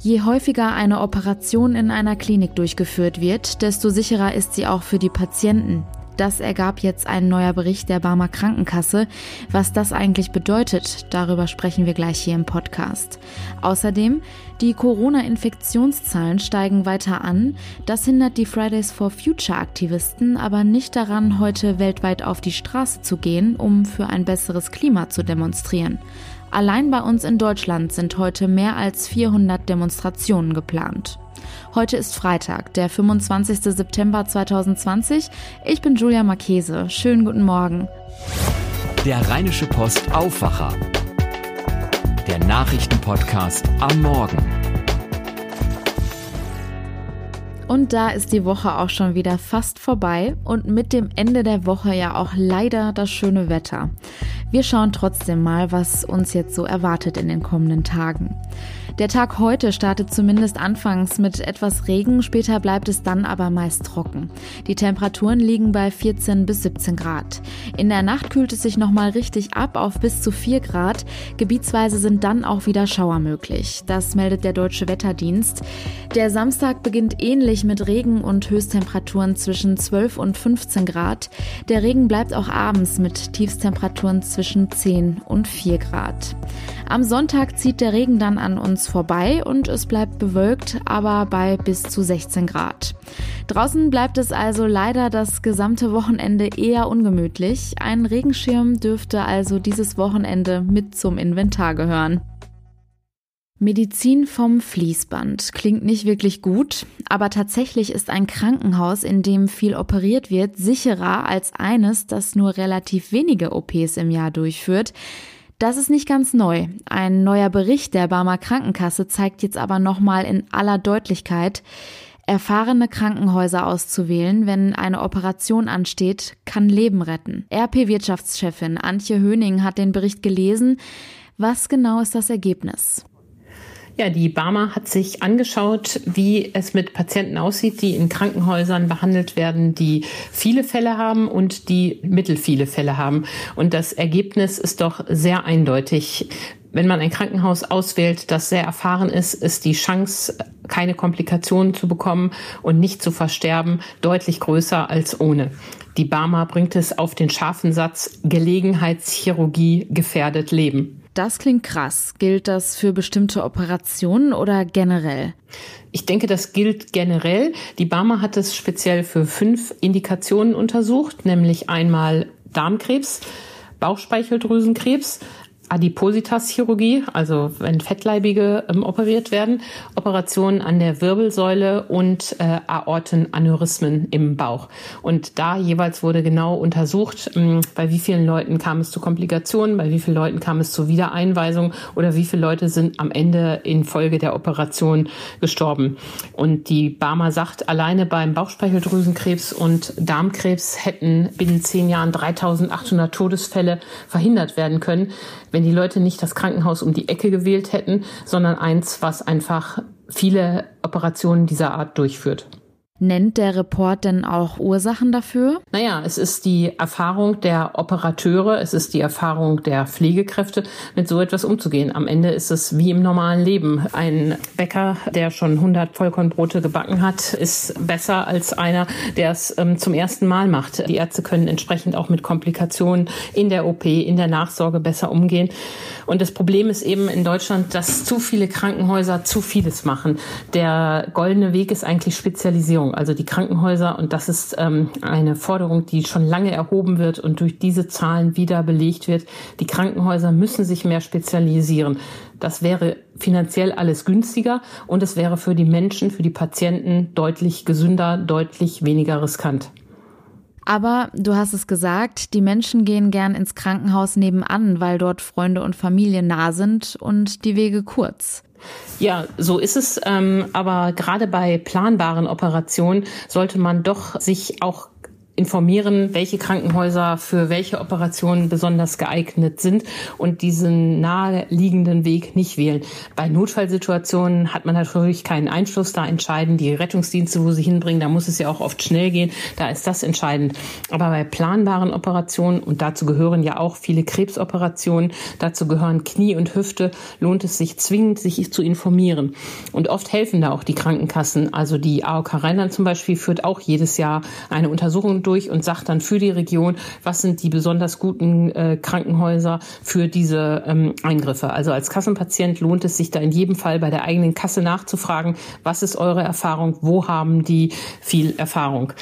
Je häufiger eine Operation in einer Klinik durchgeführt wird, desto sicherer ist sie auch für die Patienten. Das ergab jetzt ein neuer Bericht der Barmer Krankenkasse. Was das eigentlich bedeutet, darüber sprechen wir gleich hier im Podcast. Außerdem, die Corona-Infektionszahlen steigen weiter an. Das hindert die Fridays for Future Aktivisten aber nicht daran, heute weltweit auf die Straße zu gehen, um für ein besseres Klima zu demonstrieren. Allein bei uns in Deutschland sind heute mehr als 400 Demonstrationen geplant. Heute ist Freitag, der 25. September 2020. Ich bin Julia Marchese. Schönen guten Morgen. Der Rheinische Post Aufwacher. Der Nachrichtenpodcast am Morgen. Und da ist die Woche auch schon wieder fast vorbei und mit dem Ende der Woche ja auch leider das schöne Wetter. Wir schauen trotzdem mal, was uns jetzt so erwartet in den kommenden Tagen. Der Tag heute startet zumindest anfangs mit etwas Regen, später bleibt es dann aber meist trocken. Die Temperaturen liegen bei 14 bis 17 Grad. In der Nacht kühlt es sich nochmal richtig ab auf bis zu 4 Grad. Gebietsweise sind dann auch wieder Schauer möglich. Das meldet der Deutsche Wetterdienst. Der Samstag beginnt ähnlich mit Regen und Höchsttemperaturen zwischen 12 und 15 Grad. Der Regen bleibt auch abends mit Tiefstemperaturen zwischen 10 und 4 Grad. Am Sonntag zieht der Regen dann an uns vorbei und es bleibt bewölkt, aber bei bis zu 16 Grad. Draußen bleibt es also leider das gesamte Wochenende eher ungemütlich. Ein Regenschirm dürfte also dieses Wochenende mit zum Inventar gehören. Medizin vom Fließband klingt nicht wirklich gut, aber tatsächlich ist ein Krankenhaus, in dem viel operiert wird, sicherer als eines, das nur relativ wenige OPs im Jahr durchführt. Das ist nicht ganz neu. Ein neuer Bericht der Barmer Krankenkasse zeigt jetzt aber nochmal in aller Deutlichkeit, erfahrene Krankenhäuser auszuwählen, wenn eine Operation ansteht, kann Leben retten. RP-Wirtschaftschefin Antje Höning hat den Bericht gelesen. Was genau ist das Ergebnis? Ja, die Barmer hat sich angeschaut, wie es mit Patienten aussieht, die in Krankenhäusern behandelt werden, die viele Fälle haben und die mittelfiele Fälle haben. Und das Ergebnis ist doch sehr eindeutig. Wenn man ein Krankenhaus auswählt, das sehr erfahren ist, ist die Chance, keine Komplikationen zu bekommen und nicht zu versterben, deutlich größer als ohne. Die Barmer bringt es auf den scharfen Satz, Gelegenheitschirurgie gefährdet Leben. Das klingt krass. Gilt das für bestimmte Operationen oder generell? Ich denke, das gilt generell. Die Barmer hat es speziell für fünf Indikationen untersucht, nämlich einmal Darmkrebs, Bauchspeicheldrüsenkrebs, Adipositas-Chirurgie, also wenn Fettleibige ähm, operiert werden, Operationen an der Wirbelsäule und äh, Aortenaneurysmen im Bauch. Und da jeweils wurde genau untersucht, ähm, bei wie vielen Leuten kam es zu Komplikationen, bei wie vielen Leuten kam es zu Wiedereinweisung oder wie viele Leute sind am Ende infolge der Operation gestorben. Und die Barmer sagt, alleine beim Bauchspeicheldrüsenkrebs und Darmkrebs hätten binnen zehn Jahren 3800 Todesfälle verhindert werden können, wenn die Leute nicht das Krankenhaus um die Ecke gewählt hätten, sondern eins, was einfach viele Operationen dieser Art durchführt. Nennt der Report denn auch Ursachen dafür? Naja, es ist die Erfahrung der Operateure, es ist die Erfahrung der Pflegekräfte, mit so etwas umzugehen. Am Ende ist es wie im normalen Leben. Ein Bäcker, der schon 100 Vollkornbrote gebacken hat, ist besser als einer, der es ähm, zum ersten Mal macht. Die Ärzte können entsprechend auch mit Komplikationen in der OP, in der Nachsorge besser umgehen. Und das Problem ist eben in Deutschland, dass zu viele Krankenhäuser zu vieles machen. Der goldene Weg ist eigentlich Spezialisierung. Forderung. Also die Krankenhäuser, und das ist ähm, eine Forderung, die schon lange erhoben wird und durch diese Zahlen wieder belegt wird, die Krankenhäuser müssen sich mehr spezialisieren. Das wäre finanziell alles günstiger und es wäre für die Menschen, für die Patienten deutlich gesünder, deutlich weniger riskant. Aber du hast es gesagt, die Menschen gehen gern ins Krankenhaus nebenan, weil dort Freunde und Familie nah sind und die Wege kurz. Ja, so ist es. Ähm, aber gerade bei planbaren Operationen sollte man doch sich auch informieren, welche Krankenhäuser für welche Operationen besonders geeignet sind und diesen naheliegenden Weg nicht wählen. Bei Notfallsituationen hat man natürlich keinen Einfluss. Da entscheiden die Rettungsdienste, wo sie hinbringen. Da muss es ja auch oft schnell gehen. Da ist das entscheidend. Aber bei planbaren Operationen, und dazu gehören ja auch viele Krebsoperationen, dazu gehören Knie und Hüfte, lohnt es sich zwingend, sich zu informieren. Und oft helfen da auch die Krankenkassen. Also die AOK Rheinland zum Beispiel führt auch jedes Jahr eine Untersuchung durch und sagt dann für die Region, was sind die besonders guten äh, Krankenhäuser für diese ähm, Eingriffe. Also als Kassenpatient lohnt es sich da in jedem Fall bei der eigenen Kasse nachzufragen, was ist eure Erfahrung, wo haben die viel Erfahrung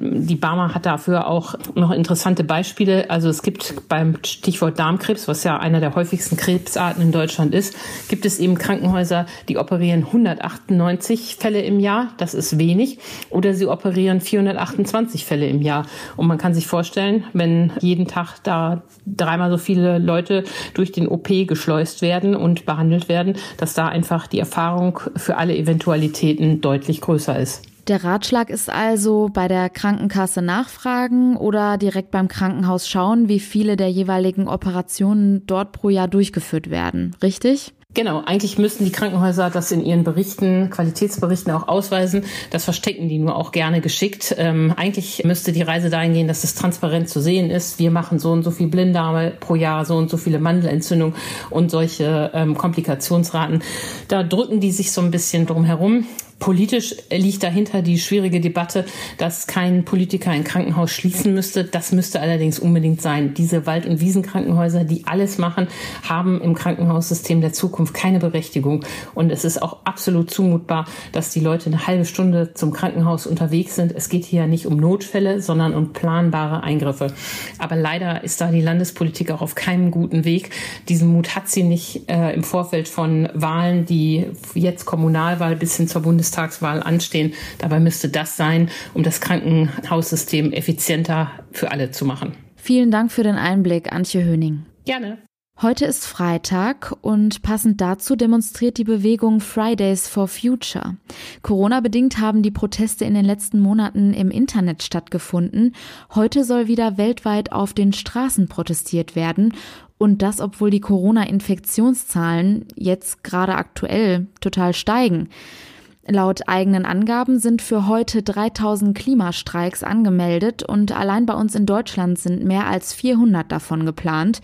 die Barmer hat dafür auch noch interessante Beispiele. Also es gibt beim Stichwort Darmkrebs, was ja einer der häufigsten Krebsarten in Deutschland ist, gibt es eben Krankenhäuser, die operieren 198 Fälle im Jahr. Das ist wenig. Oder sie operieren 428 Fälle im Jahr. Und man kann sich vorstellen, wenn jeden Tag da dreimal so viele Leute durch den OP geschleust werden und behandelt werden, dass da einfach die Erfahrung für alle Eventualitäten deutlich größer ist. Der Ratschlag ist also bei der Krankenkasse nachfragen oder direkt beim Krankenhaus schauen, wie viele der jeweiligen Operationen dort pro Jahr durchgeführt werden. Richtig? Genau, eigentlich müssten die Krankenhäuser das in ihren Berichten, Qualitätsberichten auch ausweisen. Das verstecken die nur auch gerne geschickt. Ähm, eigentlich müsste die Reise dahin gehen, dass es transparent zu sehen ist. Wir machen so und so viel Blinddarme pro Jahr, so und so viele Mandelentzündungen und solche ähm, Komplikationsraten. Da drücken die sich so ein bisschen drum herum. Politisch liegt dahinter die schwierige Debatte, dass kein Politiker ein Krankenhaus schließen müsste. Das müsste allerdings unbedingt sein. Diese Wald- und Wiesenkrankenhäuser, die alles machen, haben im Krankenhaussystem der Zukunft keine Berechtigung. Und es ist auch absolut zumutbar, dass die Leute eine halbe Stunde zum Krankenhaus unterwegs sind. Es geht hier nicht um Notfälle, sondern um planbare Eingriffe. Aber leider ist da die Landespolitik auch auf keinem guten Weg. Diesen Mut hat sie nicht äh, im Vorfeld von Wahlen, die jetzt Kommunalwahl bis hin zur Bundes Bundestagswahl anstehen. Dabei müsste das sein, um das Krankenhaussystem effizienter für alle zu machen. Vielen Dank für den Einblick, Antje Höning. Gerne. Heute ist Freitag und passend dazu demonstriert die Bewegung Fridays for Future. Corona-bedingt haben die Proteste in den letzten Monaten im Internet stattgefunden. Heute soll wieder weltweit auf den Straßen protestiert werden und das, obwohl die Corona-Infektionszahlen jetzt gerade aktuell total steigen. Laut eigenen Angaben sind für heute 3000 Klimastreiks angemeldet und allein bei uns in Deutschland sind mehr als 400 davon geplant.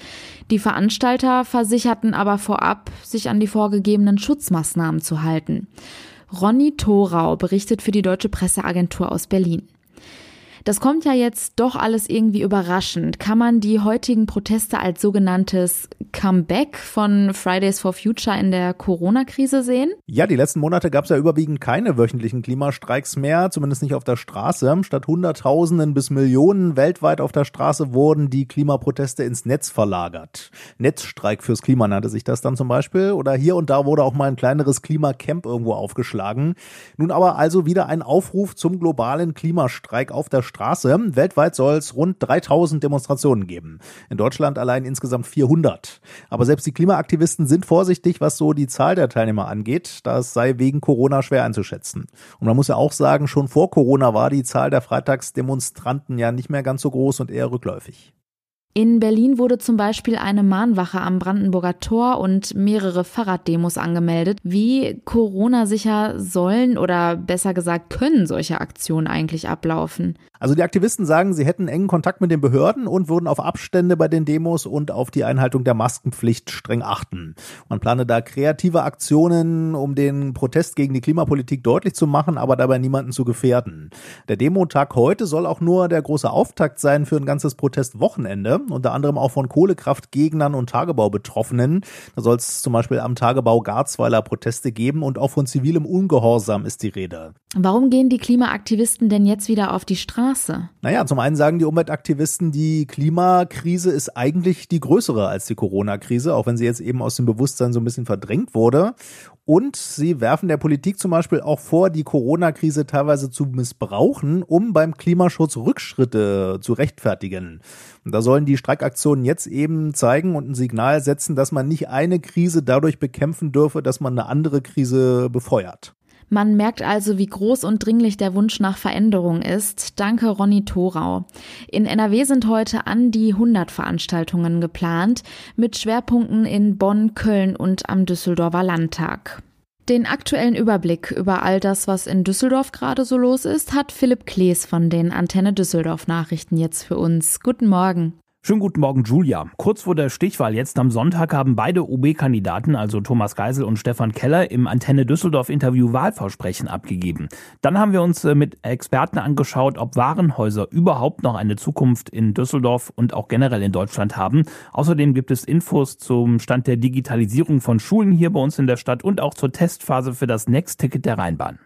Die Veranstalter versicherten aber vorab, sich an die vorgegebenen Schutzmaßnahmen zu halten. Ronny Thorau berichtet für die Deutsche Presseagentur aus Berlin. Das kommt ja jetzt doch alles irgendwie überraschend. Kann man die heutigen Proteste als sogenanntes Comeback von Fridays for Future in der Corona-Krise sehen? Ja, die letzten Monate gab es ja überwiegend keine wöchentlichen Klimastreiks mehr, zumindest nicht auf der Straße. Statt Hunderttausenden bis Millionen weltweit auf der Straße wurden die Klimaproteste ins Netz verlagert. Netzstreik fürs Klima nannte sich das dann zum Beispiel. Oder hier und da wurde auch mal ein kleineres Klimacamp irgendwo aufgeschlagen. Nun aber also wieder ein Aufruf zum globalen Klimastreik auf der Straße. Weltweit soll es rund 3000 Demonstrationen geben. In Deutschland allein insgesamt 400. Aber selbst die Klimaaktivisten sind vorsichtig, was so die Zahl der Teilnehmer angeht. Das sei wegen Corona schwer einzuschätzen. Und man muss ja auch sagen, schon vor Corona war die Zahl der Freitagsdemonstranten ja nicht mehr ganz so groß und eher rückläufig. In Berlin wurde zum Beispiel eine Mahnwache am Brandenburger Tor und mehrere Fahrraddemos angemeldet. Wie Corona-sicher sollen oder besser gesagt können solche Aktionen eigentlich ablaufen? Also die Aktivisten sagen, sie hätten engen Kontakt mit den Behörden und würden auf Abstände bei den Demos und auf die Einhaltung der Maskenpflicht streng achten. Man plane da kreative Aktionen, um den Protest gegen die Klimapolitik deutlich zu machen, aber dabei niemanden zu gefährden. Der Demotag heute soll auch nur der große Auftakt sein für ein ganzes Protestwochenende, unter anderem auch von Kohlekraftgegnern und Tagebaubetroffenen. Da soll es zum Beispiel am Tagebau Garzweiler Proteste geben und auch von zivilem Ungehorsam ist die Rede. Warum gehen die Klimaaktivisten denn jetzt wieder auf die Straße? Naja, zum einen sagen die Umweltaktivisten, die Klimakrise ist eigentlich die größere als die Corona-Krise, auch wenn sie jetzt eben aus dem Bewusstsein so ein bisschen verdrängt wurde. Und sie werfen der Politik zum Beispiel auch vor, die Corona-Krise teilweise zu missbrauchen, um beim Klimaschutz Rückschritte zu rechtfertigen. Und da sollen die Streikaktionen jetzt eben zeigen und ein Signal setzen, dass man nicht eine Krise dadurch bekämpfen dürfe, dass man eine andere Krise befeuert. Man merkt also, wie groß und dringlich der Wunsch nach Veränderung ist. Danke, Ronny Thorau. In NRW sind heute an die 100 Veranstaltungen geplant, mit Schwerpunkten in Bonn, Köln und am Düsseldorfer Landtag. Den aktuellen Überblick über all das, was in Düsseldorf gerade so los ist, hat Philipp Klees von den Antenne Düsseldorf Nachrichten jetzt für uns. Guten Morgen. Schönen guten Morgen, Julia. Kurz vor der Stichwahl jetzt am Sonntag haben beide OB-Kandidaten, also Thomas Geisel und Stefan Keller, im Antenne Düsseldorf-Interview Wahlversprechen abgegeben. Dann haben wir uns äh, mit Experten angeschaut, ob Warenhäuser überhaupt noch eine Zukunft in Düsseldorf und auch generell in Deutschland haben. Außerdem gibt es Infos zum Stand der Digitalisierung von Schulen hier bei uns in der Stadt und auch zur Testphase für das Next-Ticket der Rheinbahn.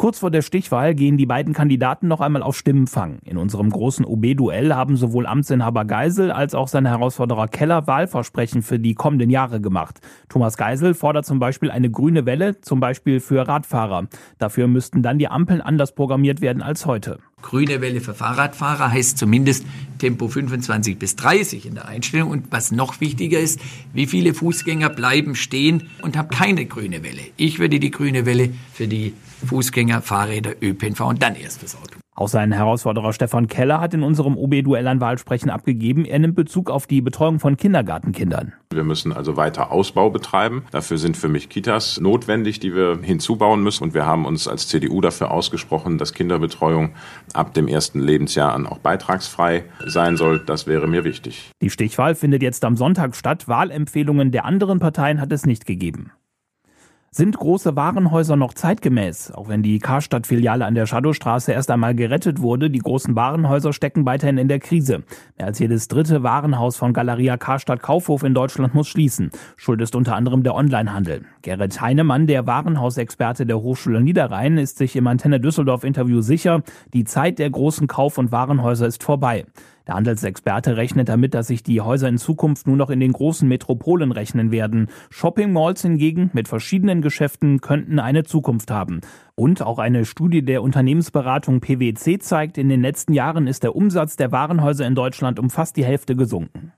Kurz vor der Stichwahl gehen die beiden Kandidaten noch einmal auf Stimmenfang. In unserem großen OB-Duell haben sowohl Amtsinhaber Geisel als auch sein Herausforderer Keller Wahlversprechen für die kommenden Jahre gemacht. Thomas Geisel fordert zum Beispiel eine grüne Welle, zum Beispiel für Radfahrer. Dafür müssten dann die Ampeln anders programmiert werden als heute. Grüne Welle für Fahrradfahrer heißt zumindest Tempo 25 bis 30 in der Einstellung. Und was noch wichtiger ist, wie viele Fußgänger bleiben stehen und haben keine grüne Welle. Ich würde die grüne Welle für die Fußgänger, Fahrräder, ÖPNV und dann erst das Auto. Auch sein Herausforderer Stefan Keller hat in unserem OB-Duell ein Wahlsprechen abgegeben. Er nimmt Bezug auf die Betreuung von Kindergartenkindern. Wir müssen also weiter Ausbau betreiben. Dafür sind für mich Kitas notwendig, die wir hinzubauen müssen. Und wir haben uns als CDU dafür ausgesprochen, dass Kinderbetreuung ab dem ersten Lebensjahr an auch beitragsfrei sein soll. Das wäre mir wichtig. Die Stichwahl findet jetzt am Sonntag statt. Wahlempfehlungen der anderen Parteien hat es nicht gegeben. Sind große Warenhäuser noch zeitgemäß? Auch wenn die Karstadt-Filiale an der Shadowstraße erst einmal gerettet wurde, die großen Warenhäuser stecken weiterhin in der Krise. Mehr als jedes dritte Warenhaus von Galeria Karstadt Kaufhof in Deutschland muss schließen. Schuld ist unter anderem der Onlinehandel. Gerrit Heinemann, der Warenhausexperte der Hochschule Niederrhein, ist sich im Antenne Düsseldorf Interview sicher, die Zeit der großen Kauf- und Warenhäuser ist vorbei. Der Handelsexperte rechnet damit, dass sich die Häuser in Zukunft nur noch in den großen Metropolen rechnen werden. Shopping Malls hingegen mit verschiedenen Geschäften könnten eine Zukunft haben. Und auch eine Studie der Unternehmensberatung PwC zeigt, in den letzten Jahren ist der Umsatz der Warenhäuser in Deutschland um fast die Hälfte gesunken.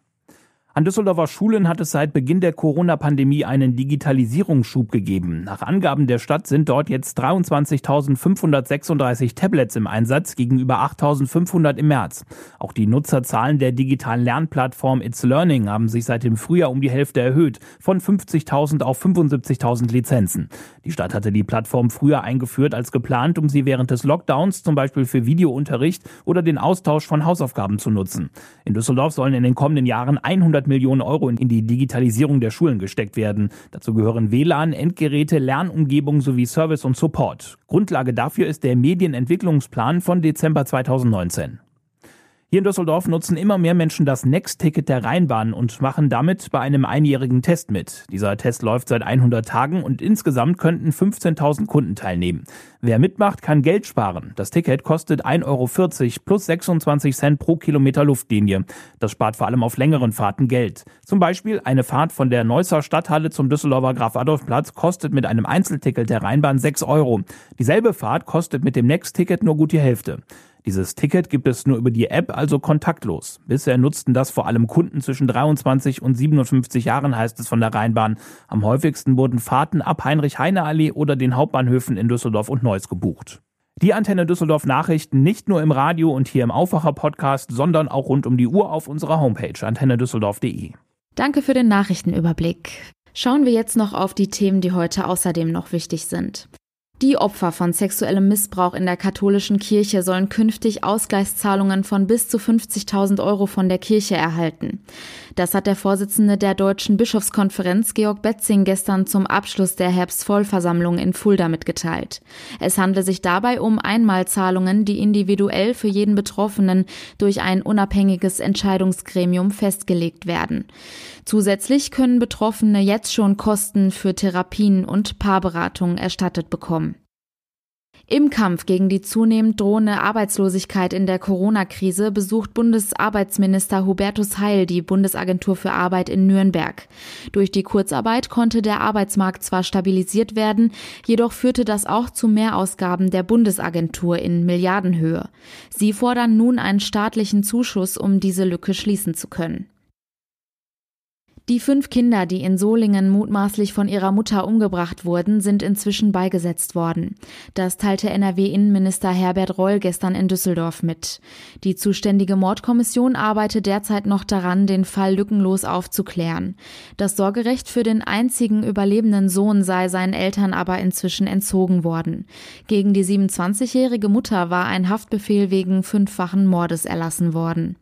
An Düsseldorfer Schulen hat es seit Beginn der Corona-Pandemie einen Digitalisierungsschub gegeben. Nach Angaben der Stadt sind dort jetzt 23.536 Tablets im Einsatz gegenüber 8.500 im März. Auch die Nutzerzahlen der digitalen Lernplattform It's Learning haben sich seit dem Frühjahr um die Hälfte erhöht, von 50.000 auf 75.000 Lizenzen. Die Stadt hatte die Plattform früher eingeführt als geplant, um sie während des Lockdowns zum Beispiel für Videounterricht oder den Austausch von Hausaufgaben zu nutzen. In Düsseldorf sollen in den kommenden Jahren 100 100 Millionen Euro in die Digitalisierung der Schulen gesteckt werden. Dazu gehören WLAN, Endgeräte, Lernumgebung sowie Service und Support. Grundlage dafür ist der Medienentwicklungsplan von Dezember 2019. Hier in Düsseldorf nutzen immer mehr Menschen das Next-Ticket der Rheinbahn und machen damit bei einem einjährigen Test mit. Dieser Test läuft seit 100 Tagen und insgesamt könnten 15.000 Kunden teilnehmen. Wer mitmacht, kann Geld sparen. Das Ticket kostet 1,40 Euro plus 26 Cent pro Kilometer Luftlinie. Das spart vor allem auf längeren Fahrten Geld. Zum Beispiel eine Fahrt von der Neusser Stadthalle zum Düsseldorfer Graf-Adolf-Platz kostet mit einem Einzelticket der Rheinbahn 6 Euro. Dieselbe Fahrt kostet mit dem Next-Ticket nur gut die Hälfte. Dieses Ticket gibt es nur über die App, also kontaktlos. Bisher nutzten das vor allem Kunden zwischen 23 und 57 Jahren, heißt es von der Rheinbahn. Am häufigsten wurden Fahrten ab Heinrich-Heine-Allee oder den Hauptbahnhöfen in Düsseldorf und Neuss gebucht. Die Antenne Düsseldorf Nachrichten nicht nur im Radio und hier im Aufwacher Podcast, sondern auch rund um die Uhr auf unserer Homepage antennedüsseldorf.de. Danke für den Nachrichtenüberblick. Schauen wir jetzt noch auf die Themen, die heute außerdem noch wichtig sind. Die Opfer von sexuellem Missbrauch in der katholischen Kirche sollen künftig Ausgleichszahlungen von bis zu 50.000 Euro von der Kirche erhalten. Das hat der Vorsitzende der Deutschen Bischofskonferenz Georg Betzing gestern zum Abschluss der Herbstvollversammlung in Fulda mitgeteilt. Es handle sich dabei um Einmalzahlungen, die individuell für jeden Betroffenen durch ein unabhängiges Entscheidungsgremium festgelegt werden. Zusätzlich können Betroffene jetzt schon Kosten für Therapien und Paarberatungen erstattet bekommen. Im Kampf gegen die zunehmend drohende Arbeitslosigkeit in der Corona-Krise besucht Bundesarbeitsminister Hubertus Heil die Bundesagentur für Arbeit in Nürnberg. Durch die Kurzarbeit konnte der Arbeitsmarkt zwar stabilisiert werden, jedoch führte das auch zu Mehrausgaben der Bundesagentur in Milliardenhöhe. Sie fordern nun einen staatlichen Zuschuss, um diese Lücke schließen zu können. Die fünf Kinder, die in Solingen mutmaßlich von ihrer Mutter umgebracht wurden, sind inzwischen beigesetzt worden. Das teilte NRW-Innenminister Herbert Reul gestern in Düsseldorf mit. Die zuständige Mordkommission arbeitet derzeit noch daran, den Fall lückenlos aufzuklären. Das Sorgerecht für den einzigen überlebenden Sohn sei seinen Eltern aber inzwischen entzogen worden. Gegen die 27-jährige Mutter war ein Haftbefehl wegen fünffachen Mordes erlassen worden.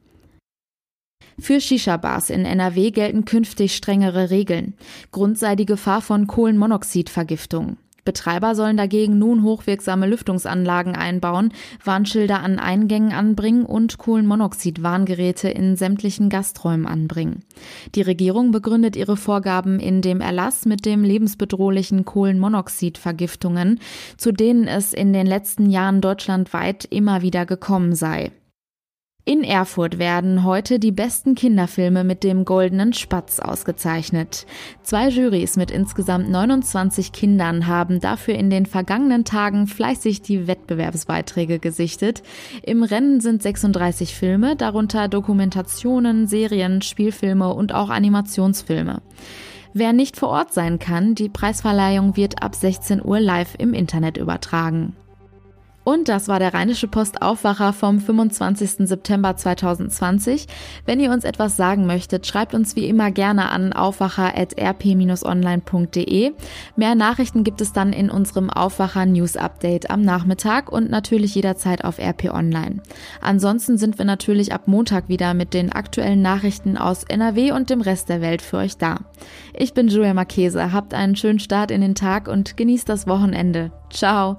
Für Shisha-Bars in NRW gelten künftig strengere Regeln. Grund sei die Gefahr von Kohlenmonoxidvergiftung. Betreiber sollen dagegen nun hochwirksame Lüftungsanlagen einbauen, Warnschilder an Eingängen anbringen und Kohlenmonoxid-Warngeräte in sämtlichen Gasträumen anbringen. Die Regierung begründet ihre Vorgaben in dem Erlass mit dem lebensbedrohlichen Kohlenmonoxidvergiftungen, zu denen es in den letzten Jahren deutschlandweit immer wieder gekommen sei. In Erfurt werden heute die besten Kinderfilme mit dem Goldenen Spatz ausgezeichnet. Zwei Jurys mit insgesamt 29 Kindern haben dafür in den vergangenen Tagen fleißig die Wettbewerbsbeiträge gesichtet. Im Rennen sind 36 Filme, darunter Dokumentationen, Serien, Spielfilme und auch Animationsfilme. Wer nicht vor Ort sein kann, die Preisverleihung wird ab 16 Uhr live im Internet übertragen. Und das war der Rheinische Post Aufwacher vom 25. September 2020. Wenn ihr uns etwas sagen möchtet, schreibt uns wie immer gerne an aufwacher.rp-online.de. Mehr Nachrichten gibt es dann in unserem Aufwacher News Update am Nachmittag und natürlich jederzeit auf RP Online. Ansonsten sind wir natürlich ab Montag wieder mit den aktuellen Nachrichten aus NRW und dem Rest der Welt für euch da. Ich bin Julia Marchese, habt einen schönen Start in den Tag und genießt das Wochenende. Ciao!